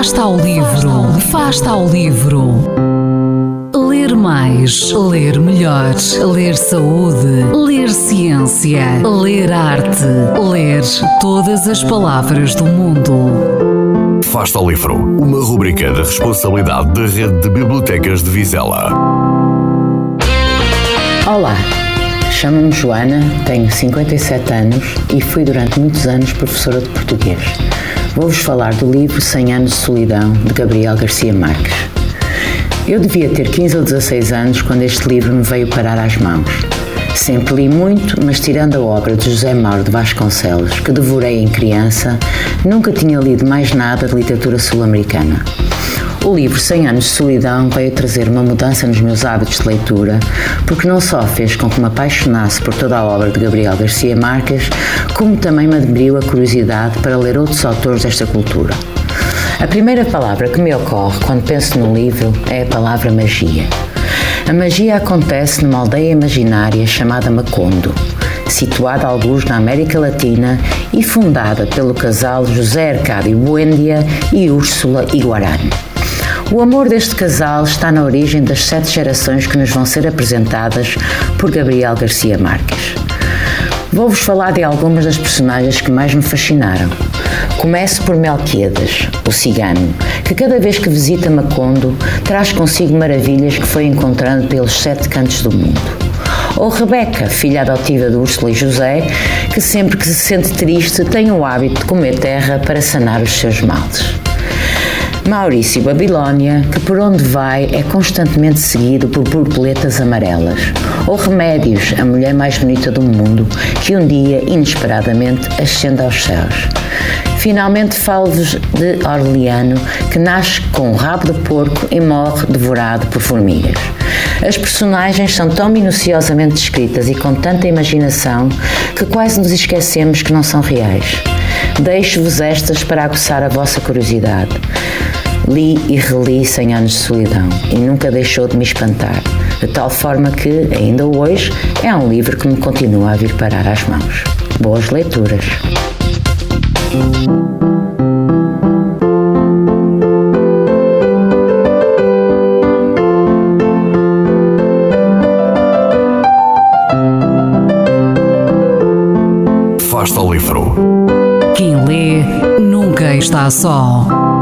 Fasta ao livro, fasta ao livro. Ler mais, ler melhor, ler saúde, ler ciência, ler arte, ler todas as palavras do mundo. Fasta ao livro, uma rubrica da responsabilidade da Rede de Bibliotecas de Vizela. Olá, chamo-me Joana, tenho 57 anos e fui durante muitos anos professora de português. Vou-vos falar do livro 100 anos de solidão de Gabriel Garcia Marques. Eu devia ter 15 ou 16 anos quando este livro me veio parar às mãos. Sempre li muito, mas tirando a obra de José Mauro de Vasconcelos, que devorei em criança, nunca tinha lido mais nada de literatura sul-americana. O livro 100 anos de solidão veio trazer uma mudança nos meus hábitos de leitura, porque não só fez com que me apaixonasse por toda a obra de Gabriel Garcia Marques, como também me abriu a curiosidade para ler outros autores desta cultura. A primeira palavra que me ocorre quando penso no livro é a palavra magia. A magia acontece numa aldeia imaginária chamada Macondo, situada alguns na América Latina e fundada pelo casal José Arcádio Buendia e Úrsula Iguarani. O amor deste casal está na origem das sete gerações que nos vão ser apresentadas por Gabriel Garcia Marques. Vou-vos falar de algumas das personagens que mais me fascinaram. Começo por Melquiades, o cigano, que cada vez que visita Macondo traz consigo maravilhas que foi encontrando pelos sete cantos do mundo. Ou Rebeca, filha adotiva de Úrsula e José, que sempre que se sente triste tem o hábito de comer terra para sanar os seus males. Maurício Babilónia, que por onde vai é constantemente seguido por borboletas amarelas. Ou Remédios, a mulher mais bonita do mundo, que um dia, inesperadamente, ascende aos céus. Finalmente falo-vos de Orleano, que nasce com um rabo de porco e morre devorado por formigas. As personagens são tão minuciosamente descritas e com tanta imaginação que quase nos esquecemos que não são reais. Deixo-vos estas para aguçar a vossa curiosidade. Li e reli 100 anos de solidão e nunca deixou de me espantar, de tal forma que, ainda hoje, é um livro que me continua a vir parar às mãos. Boas leituras! Fasta ao livro. Quem lê nunca está só.